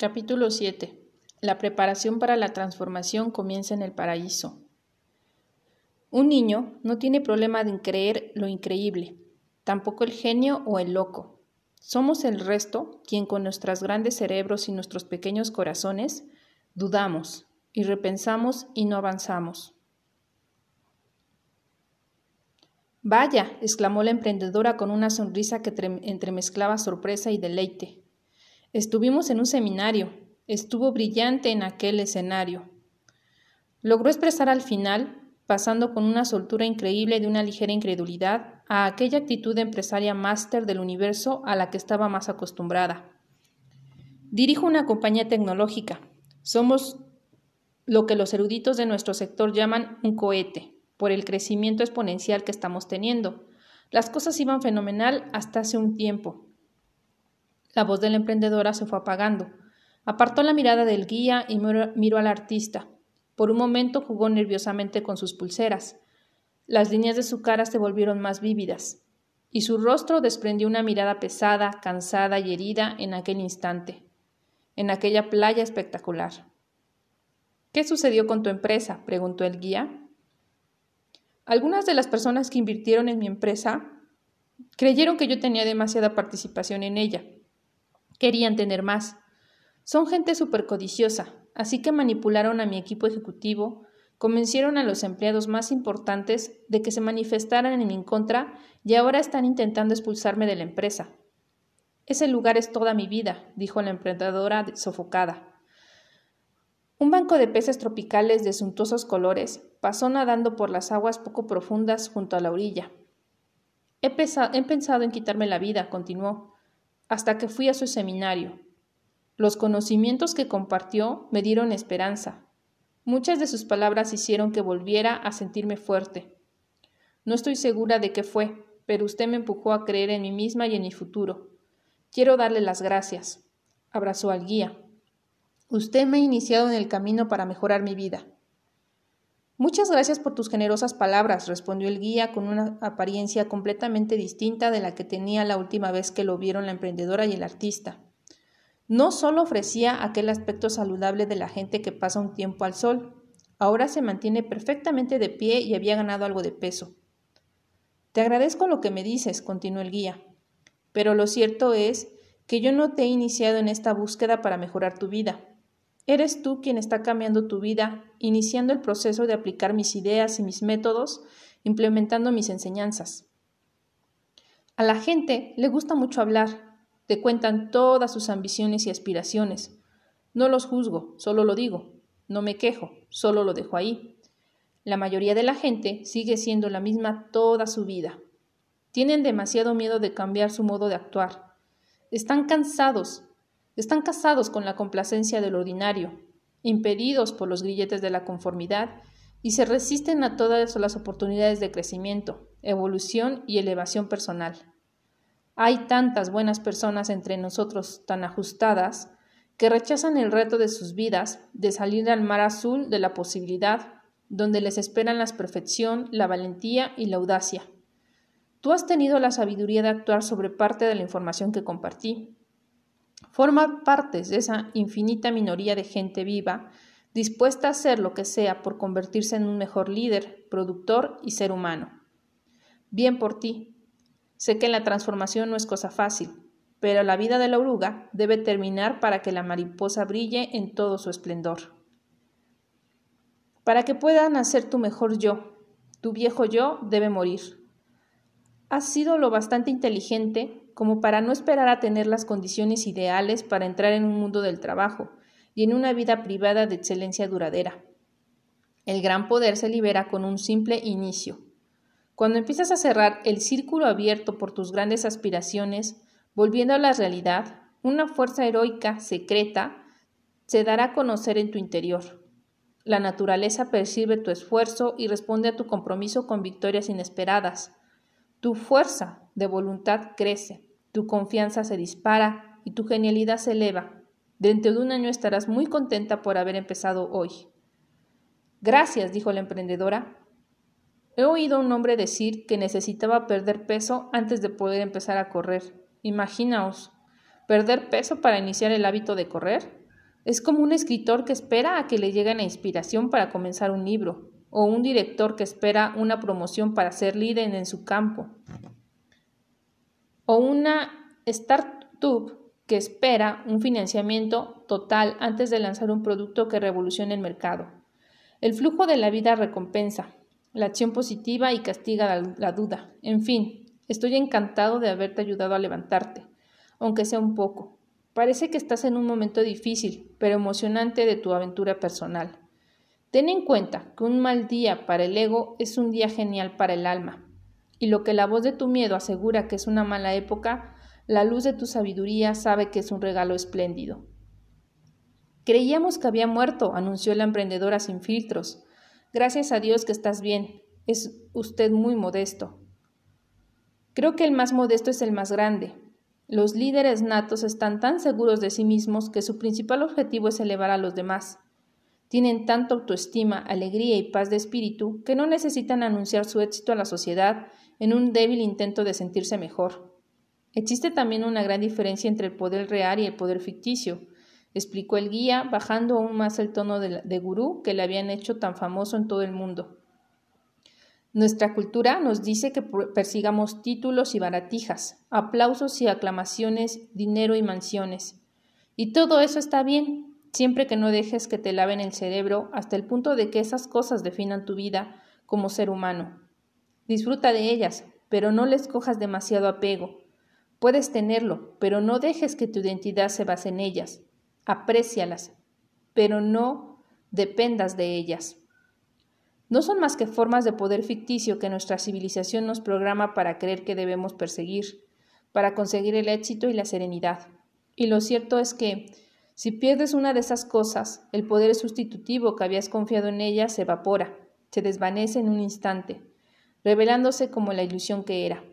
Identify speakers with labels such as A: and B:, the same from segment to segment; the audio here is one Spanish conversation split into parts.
A: Capítulo 7. La preparación para la transformación comienza en el paraíso. Un niño no tiene problema en creer lo increíble, tampoco el genio o el loco. Somos el resto quien con nuestros grandes cerebros y nuestros pequeños corazones dudamos y repensamos y no avanzamos. Vaya, exclamó la emprendedora con una sonrisa que entremezclaba sorpresa y deleite. Estuvimos en un seminario. Estuvo brillante en aquel escenario. Logró expresar al final, pasando con una soltura increíble de una ligera incredulidad a aquella actitud empresaria máster del universo a la que estaba más acostumbrada. Dirijo una compañía tecnológica. Somos lo que los eruditos de nuestro sector llaman un cohete, por el crecimiento exponencial que estamos teniendo. Las cosas iban fenomenal hasta hace un tiempo, la voz de la emprendedora se fue apagando. Apartó la mirada del guía y miró al artista. Por un momento jugó nerviosamente con sus pulseras. Las líneas de su cara se volvieron más vívidas, y su rostro desprendió una mirada pesada, cansada y herida en aquel instante, en aquella playa espectacular. ¿Qué sucedió con tu empresa? preguntó el guía. Algunas de las personas que invirtieron en mi empresa creyeron que yo tenía demasiada participación en ella Querían tener más. Son gente súper codiciosa, así que manipularon a mi equipo ejecutivo, convencieron a los empleados más importantes de que se manifestaran en mi contra y ahora están intentando expulsarme de la empresa. Ese lugar es toda mi vida, dijo la emprendedora sofocada. Un banco de peces tropicales de suntuosos colores pasó nadando por las aguas poco profundas junto a la orilla. He, he pensado en quitarme la vida, continuó hasta que fui a su seminario. Los conocimientos que compartió me dieron esperanza. Muchas de sus palabras hicieron que volviera a sentirme fuerte. No estoy segura de qué fue, pero usted me empujó a creer en mí misma y en mi futuro. Quiero darle las gracias. Abrazó al guía. Usted me ha iniciado en el camino para mejorar mi vida. Muchas gracias por tus generosas palabras, respondió el guía con una apariencia completamente distinta de la que tenía la última vez que lo vieron la emprendedora y el artista. No solo ofrecía aquel aspecto saludable de la gente que pasa un tiempo al sol, ahora se mantiene perfectamente de pie y había ganado algo de peso. Te agradezco lo que me dices, continuó el guía, pero lo cierto es que yo no te he iniciado en esta búsqueda para mejorar tu vida. Eres tú quien está cambiando tu vida, iniciando el proceso de aplicar mis ideas y mis métodos, implementando mis enseñanzas. A la gente le gusta mucho hablar, te cuentan todas sus ambiciones y aspiraciones. No los juzgo, solo lo digo. No me quejo, solo lo dejo ahí. La mayoría de la gente sigue siendo la misma toda su vida. Tienen demasiado miedo de cambiar su modo de actuar. Están cansados están casados con la complacencia del ordinario, impedidos por los grilletes de la conformidad, y se resisten a todas las oportunidades de crecimiento, evolución y elevación personal. Hay tantas buenas personas entre nosotros tan ajustadas que rechazan el reto de sus vidas de salir al mar azul de la posibilidad, donde les esperan la perfección, la valentía y la audacia. Tú has tenido la sabiduría de actuar sobre parte de la información que compartí, Forma partes de esa infinita minoría de gente viva, dispuesta a hacer lo que sea por convertirse en un mejor líder, productor y ser humano. Bien por ti. Sé que la transformación no es cosa fácil, pero la vida de la oruga debe terminar para que la mariposa brille en todo su esplendor. Para que pueda nacer tu mejor yo, tu viejo yo debe morir. Has sido lo bastante inteligente como para no esperar a tener las condiciones ideales para entrar en un mundo del trabajo y en una vida privada de excelencia duradera. El gran poder se libera con un simple inicio. Cuando empiezas a cerrar el círculo abierto por tus grandes aspiraciones, volviendo a la realidad, una fuerza heroica secreta se dará a conocer en tu interior. La naturaleza percibe tu esfuerzo y responde a tu compromiso con victorias inesperadas. Tu fuerza de voluntad crece tu confianza se dispara y tu genialidad se eleva. Dentro de un año estarás muy contenta por haber empezado hoy. Gracias, dijo la emprendedora. He oído a un hombre decir que necesitaba perder peso antes de poder empezar a correr. Imaginaos, perder peso para iniciar el hábito de correr. Es como un escritor que espera a que le llegue la inspiración para comenzar un libro, o un director que espera una promoción para ser líder en su campo, o una startup que espera un financiamiento total antes de lanzar un producto que revolucione el mercado. El flujo de la vida recompensa, la acción positiva y castiga la, la duda. En fin, estoy encantado de haberte ayudado a levantarte, aunque sea un poco. Parece que estás en un momento difícil, pero emocionante de tu aventura personal. Ten en cuenta que un mal día para el ego es un día genial para el alma. Y lo que la voz de tu miedo asegura que es una mala época, la luz de tu sabiduría sabe que es un regalo espléndido. Creíamos que había muerto, anunció la emprendedora sin filtros. Gracias a Dios que estás bien. Es usted muy modesto. Creo que el más modesto es el más grande. Los líderes natos están tan seguros de sí mismos que su principal objetivo es elevar a los demás. Tienen tanta autoestima, alegría y paz de espíritu que no necesitan anunciar su éxito a la sociedad en un débil intento de sentirse mejor. Existe también una gran diferencia entre el poder real y el poder ficticio, explicó el guía, bajando aún más el tono de, de gurú que le habían hecho tan famoso en todo el mundo. Nuestra cultura nos dice que persigamos títulos y baratijas, aplausos y aclamaciones, dinero y mansiones. Y todo eso está bien, siempre que no dejes que te laven el cerebro hasta el punto de que esas cosas definan tu vida como ser humano. Disfruta de ellas, pero no les cojas demasiado apego. Puedes tenerlo, pero no dejes que tu identidad se base en ellas. Aprécialas, pero no dependas de ellas no son más que formas de poder ficticio que nuestra civilización nos programa para creer que debemos perseguir, para conseguir el éxito y la serenidad. Y lo cierto es que, si pierdes una de esas cosas, el poder sustitutivo que habías confiado en ella se evapora, se desvanece en un instante, revelándose como la ilusión que era.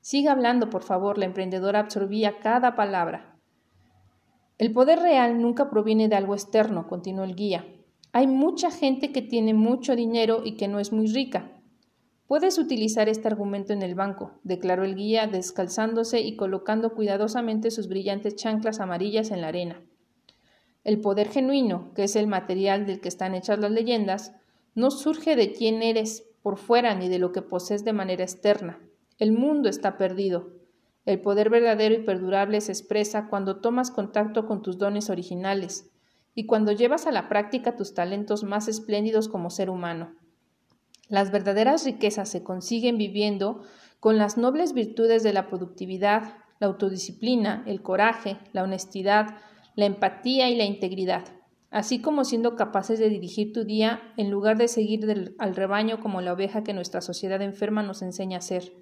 A: Siga hablando, por favor, la emprendedora absorbía cada palabra. El poder real nunca proviene de algo externo, continuó el guía, hay mucha gente que tiene mucho dinero y que no es muy rica. Puedes utilizar este argumento en el banco, declaró el guía, descalzándose y colocando cuidadosamente sus brillantes chanclas amarillas en la arena. El poder genuino, que es el material del que están hechas las leyendas, no surge de quién eres por fuera ni de lo que posees de manera externa. El mundo está perdido. El poder verdadero y perdurable se expresa cuando tomas contacto con tus dones originales, y cuando llevas a la práctica tus talentos más espléndidos como ser humano. Las verdaderas riquezas se consiguen viviendo con las nobles virtudes de la productividad, la autodisciplina, el coraje, la honestidad, la empatía y la integridad, así como siendo capaces de dirigir tu día en lugar de seguir al rebaño como la oveja que nuestra sociedad enferma nos enseña a ser.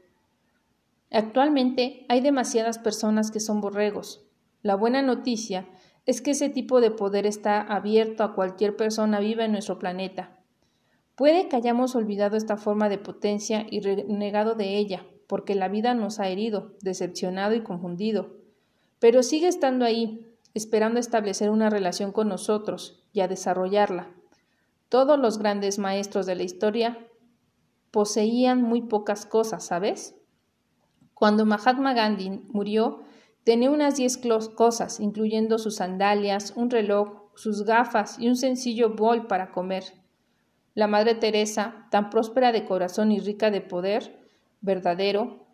A: Actualmente hay demasiadas personas que son borregos. La buena noticia es que ese tipo de poder está abierto a cualquier persona viva en nuestro planeta. Puede que hayamos olvidado esta forma de potencia y renegado de ella, porque la vida nos ha herido, decepcionado y confundido, pero sigue estando ahí, esperando establecer una relación con nosotros y a desarrollarla. Todos los grandes maestros de la historia poseían muy pocas cosas, ¿sabes? Cuando Mahatma Gandhi murió, Tenía unas diez cosas, incluyendo sus sandalias, un reloj, sus gafas y un sencillo bol para comer. La Madre Teresa, tan próspera de corazón y rica de poder verdadero,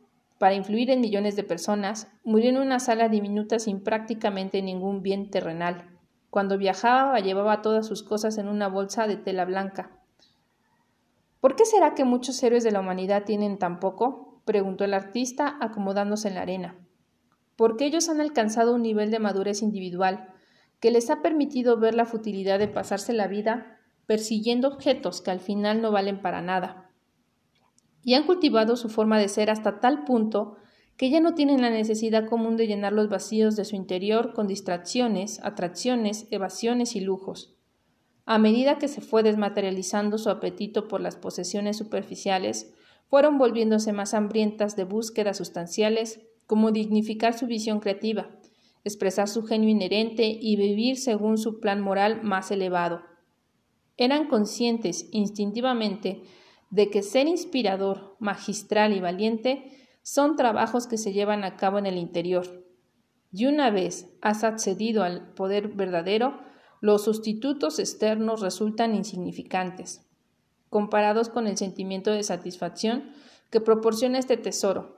A: para influir en millones de personas, murió en una sala diminuta sin prácticamente ningún bien terrenal. Cuando viajaba llevaba todas sus cosas en una bolsa de tela blanca. ¿Por qué será que muchos héroes de la humanidad tienen tan poco? preguntó el artista, acomodándose en la arena porque ellos han alcanzado un nivel de madurez individual que les ha permitido ver la futilidad de pasarse la vida persiguiendo objetos que al final no valen para nada. Y han cultivado su forma de ser hasta tal punto que ya no tienen la necesidad común de llenar los vacíos de su interior con distracciones, atracciones, evasiones y lujos. A medida que se fue desmaterializando su apetito por las posesiones superficiales, fueron volviéndose más hambrientas de búsquedas sustanciales como dignificar su visión creativa, expresar su genio inherente y vivir según su plan moral más elevado. Eran conscientes instintivamente de que ser inspirador, magistral y valiente son trabajos que se llevan a cabo en el interior. Y una vez has accedido al poder verdadero, los sustitutos externos resultan insignificantes, comparados con el sentimiento de satisfacción que proporciona este tesoro.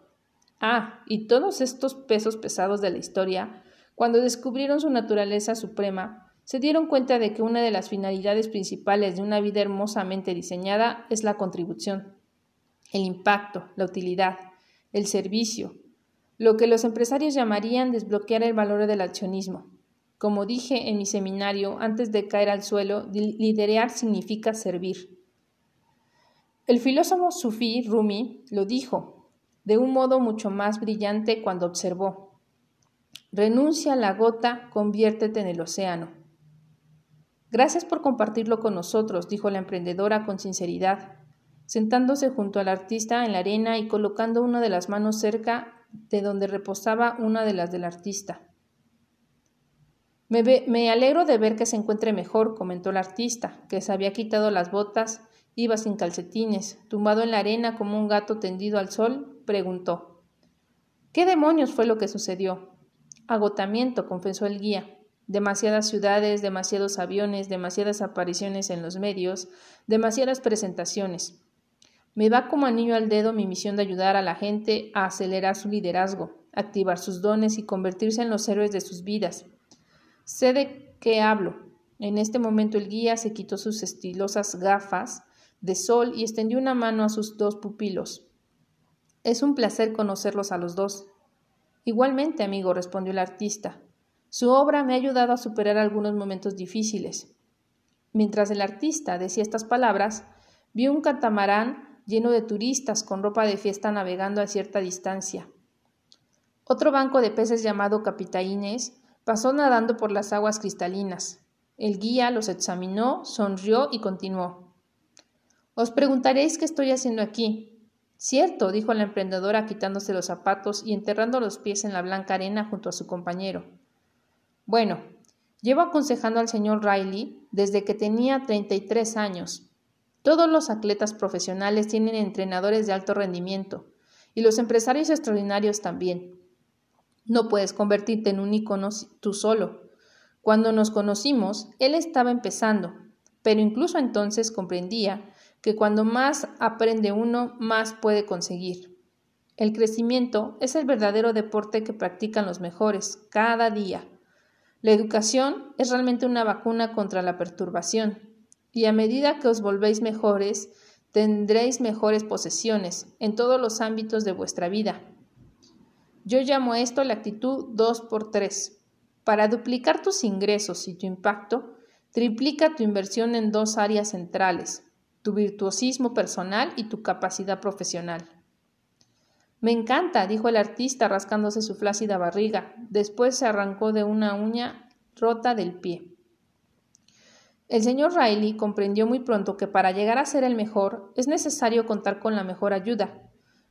A: Ah, y todos estos pesos pesados de la historia, cuando descubrieron su naturaleza suprema, se dieron cuenta de que una de las finalidades principales de una vida hermosamente diseñada es la contribución, el impacto, la utilidad, el servicio, lo que los empresarios llamarían desbloquear el valor del accionismo. Como dije en mi seminario antes de caer al suelo, liderar significa servir. El filósofo sufí Rumi lo dijo de un modo mucho más brillante cuando observó Renuncia a la gota, conviértete en el océano. Gracias por compartirlo con nosotros, dijo la emprendedora con sinceridad, sentándose junto al artista en la arena y colocando una de las manos cerca de donde reposaba una de las del artista. Me, alegro de ver que se encuentre mejor, comentó el artista, que se había quitado las botas, iba sin calcetines, tumbado en la arena como un gato tendido al sol, preguntó ¿Qué demonios fue lo que sucedió? Agotamiento, confesó el guía. Demasiadas ciudades, demasiados aviones, demasiadas apariciones en los medios, demasiadas presentaciones. Me va como anillo al dedo mi misión de ayudar a la gente a acelerar su liderazgo, activar sus dones y convertirse en los héroes de sus vidas. Sé de qué hablo. En este momento el guía se quitó sus estilosas gafas de sol y extendió una mano a sus dos pupilos. Es un placer conocerlos a los dos. Igualmente, amigo, respondió el artista. Su obra me ha ayudado a superar algunos momentos difíciles. Mientras el artista decía estas palabras, vio un catamarán lleno de turistas con ropa de fiesta navegando a cierta distancia. Otro banco de peces llamado Capitaines pasó nadando por las aguas cristalinas. El guía los examinó, sonrió y continuó. Os preguntaréis qué estoy haciendo aquí. Cierto, dijo la emprendedora quitándose los zapatos y enterrando los pies en la blanca arena junto a su compañero. Bueno, llevo aconsejando al señor Riley desde que tenía treinta y tres años. Todos los atletas profesionales tienen entrenadores de alto rendimiento y los empresarios extraordinarios también. No puedes convertirte en un ícono tú solo. Cuando nos conocimos, él estaba empezando, pero incluso entonces comprendía que cuando más aprende uno, más puede conseguir. El crecimiento es el verdadero deporte que practican los mejores cada día. La educación es realmente una vacuna contra la perturbación, y a medida que os volvéis mejores, tendréis mejores posesiones en todos los ámbitos de vuestra vida. Yo llamo esto la actitud 2 por 3. Para duplicar tus ingresos y tu impacto, triplica tu inversión en dos áreas centrales, tu virtuosismo personal y tu capacidad profesional. Me encanta, dijo el artista rascándose su flácida barriga. Después se arrancó de una uña rota del pie. El señor Riley comprendió muy pronto que para llegar a ser el mejor es necesario contar con la mejor ayuda.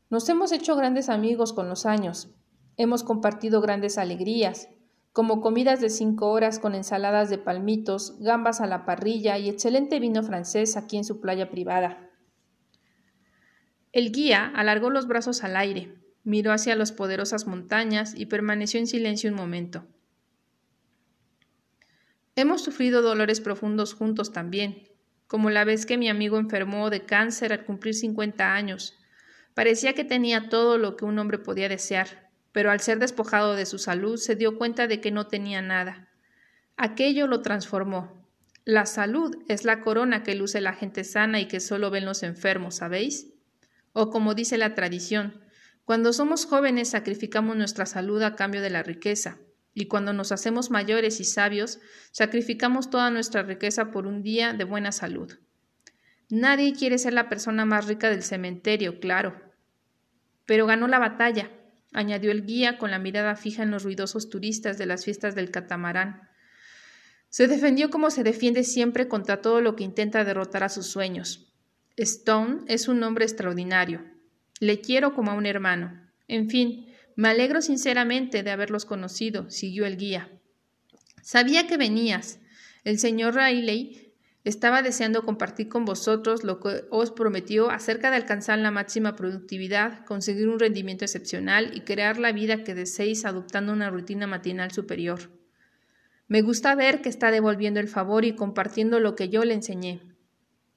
A: Nos hemos hecho grandes amigos con los años. Hemos compartido grandes alegrías, como comidas de cinco horas con ensaladas de palmitos, gambas a la parrilla y excelente vino francés aquí en su playa privada. El guía alargó los brazos al aire, miró hacia las poderosas montañas y permaneció en silencio un momento. Hemos sufrido dolores profundos juntos también, como la vez que mi amigo enfermó de cáncer al cumplir 50 años. Parecía que tenía todo lo que un hombre podía desear, pero al ser despojado de su salud se dio cuenta de que no tenía nada. Aquello lo transformó. La salud es la corona que luce la gente sana y que solo ven los enfermos, ¿sabéis? O como dice la tradición, cuando somos jóvenes sacrificamos nuestra salud a cambio de la riqueza, y cuando nos hacemos mayores y sabios, sacrificamos toda nuestra riqueza por un día de buena salud. Nadie quiere ser la persona más rica del cementerio, claro. Pero ganó la batalla, añadió el guía con la mirada fija en los ruidosos turistas de las fiestas del catamarán. Se defendió como se defiende siempre contra todo lo que intenta derrotar a sus sueños. Stone es un hombre extraordinario. Le quiero como a un hermano. En fin, me alegro sinceramente de haberlos conocido, siguió el guía. Sabía que venías. El señor Riley Estaba deseando compartir con vosotros lo que os prometió acerca de alcanzar la máxima productividad, conseguir un rendimiento excepcional y crear la vida que deseéis adoptando una rutina matinal superior. Me gusta ver que está devolviendo el favor y compartiendo lo que yo le enseñé.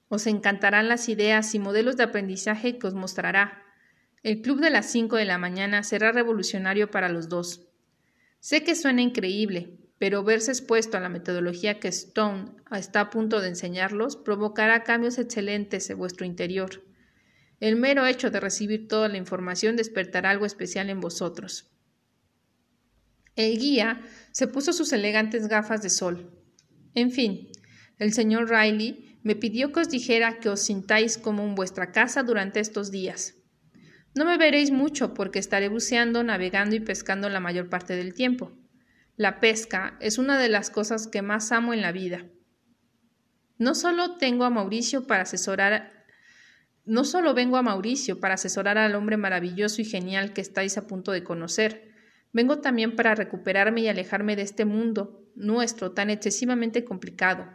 A: Os encantarán las ideas y modelos de aprendizaje que os mostrará. El club de las 5 de la mañana será revolucionario para los dos. Sé que suena increíble, pero verse expuesto a la metodología que Stone está a punto de enseñarlos provocará cambios excelentes en vuestro interior. El mero hecho de recibir toda la información despertará algo especial en vosotros. El guía se puso sus elegantes gafas de sol. En fin, el señor Riley me pidió que os dijera que os sintáis como en vuestra casa durante estos días. No me veréis mucho porque estaré buceando, navegando y pescando la mayor parte del tiempo. La pesca es una de las cosas que más amo en la vida. No solo tengo a Mauricio para asesorar no solo vengo a Mauricio para asesorar al hombre maravilloso y genial que estáis a punto de conocer, Vengo también para recuperarme y alejarme de este mundo nuestro tan excesivamente complicado,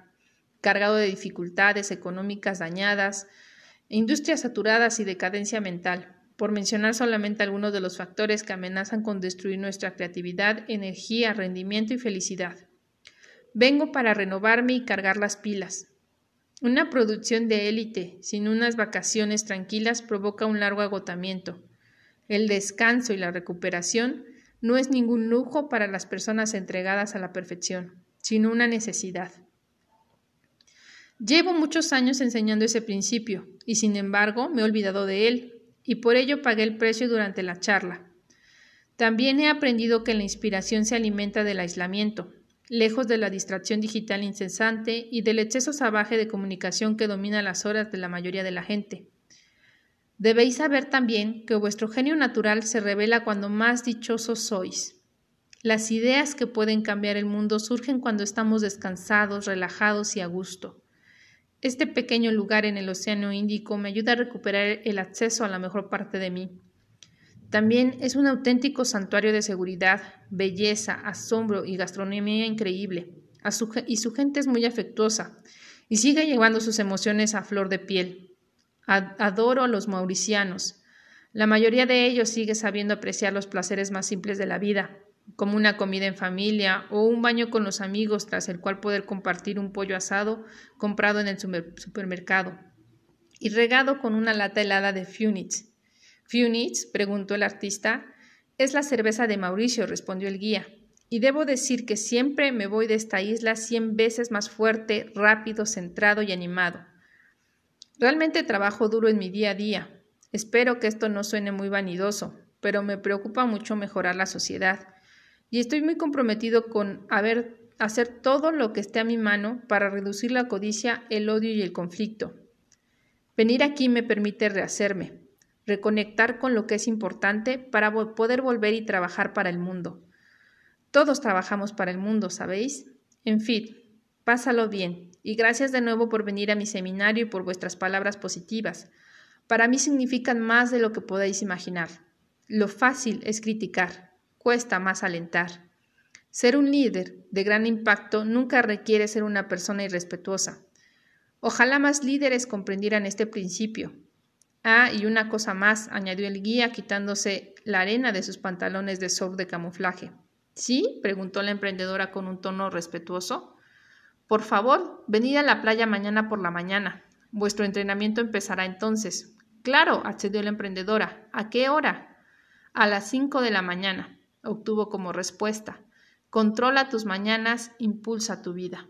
A: cargado de dificultades económicas dañadas, industrias saturadas y decadencia mental, por mencionar solamente algunos de los factores que amenazan con destruir nuestra creatividad, energía, rendimiento y felicidad. Vengo para renovarme y cargar las pilas. Una producción de élite sin unas vacaciones tranquilas provoca un largo agotamiento. El descanso y la recuperación no es ningún lujo para las personas entregadas a la perfección, sino una necesidad. Llevo muchos años enseñando ese principio, y sin embargo me he olvidado de él, y por ello pagué el precio durante la charla. También he aprendido que la inspiración se alimenta del aislamiento, lejos de la distracción digital incesante y del exceso salvaje de comunicación que domina las horas de la mayoría de la gente. Debéis saber también que vuestro genio natural se revela cuando más dichosos sois. Las ideas que pueden cambiar el mundo surgen cuando estamos descansados, relajados y a gusto. Este pequeño lugar en el Océano Índico me ayuda a recuperar el acceso a la mejor parte de mí. También es un auténtico santuario de seguridad, belleza, asombro y gastronomía increíble. y su gente es muy afectuosa y sigue llevando sus emociones a flor de piel. Adoro a los mauricianos. La mayoría de ellos sigue sabiendo apreciar los placeres más simples de la vida, como una comida en familia o un baño con los amigos tras el cual poder compartir un pollo asado comprado en el supermercado y regado con una lata helada de Funitz. Funitz, preguntó el artista, es la cerveza de Mauricio, respondió el guía. Y debo decir que siempre me voy de esta isla cien veces más fuerte, rápido, centrado y animado. Realmente trabajo duro en mi día a día. Espero que esto no suene muy vanidoso, pero me preocupa mucho mejorar la sociedad. Y estoy muy comprometido con hacer todo lo que esté a mi mano para reducir la codicia, el odio y el conflicto. Venir aquí me permite rehacerme, reconectar con lo que es importante para poder volver y trabajar para el mundo. Todos trabajamos para el mundo, ¿sabéis? En fin, pásalo bien y gracias de nuevo por venir a mi seminario y por vuestras palabras positivas. Para mí significan más de lo que podéis imaginar. Lo fácil es criticar, cuesta más alentar. Ser un líder de gran impacto nunca requiere ser una persona irrespetuosa. Ojalá más líderes comprendieran este principio. Ah, y una cosa más, añadió el guía quitándose la arena de sus pantalones de surf de camuflaje. ¿Sí? preguntó la emprendedora con un tono respetuoso. Por favor, venid a la playa mañana por la mañana. Vuestro entrenamiento empezará entonces. Claro, accedió la emprendedora. ¿A qué hora? A las cinco de la mañana, obtuvo como respuesta. Controla tus mañanas, impulsa tu vida.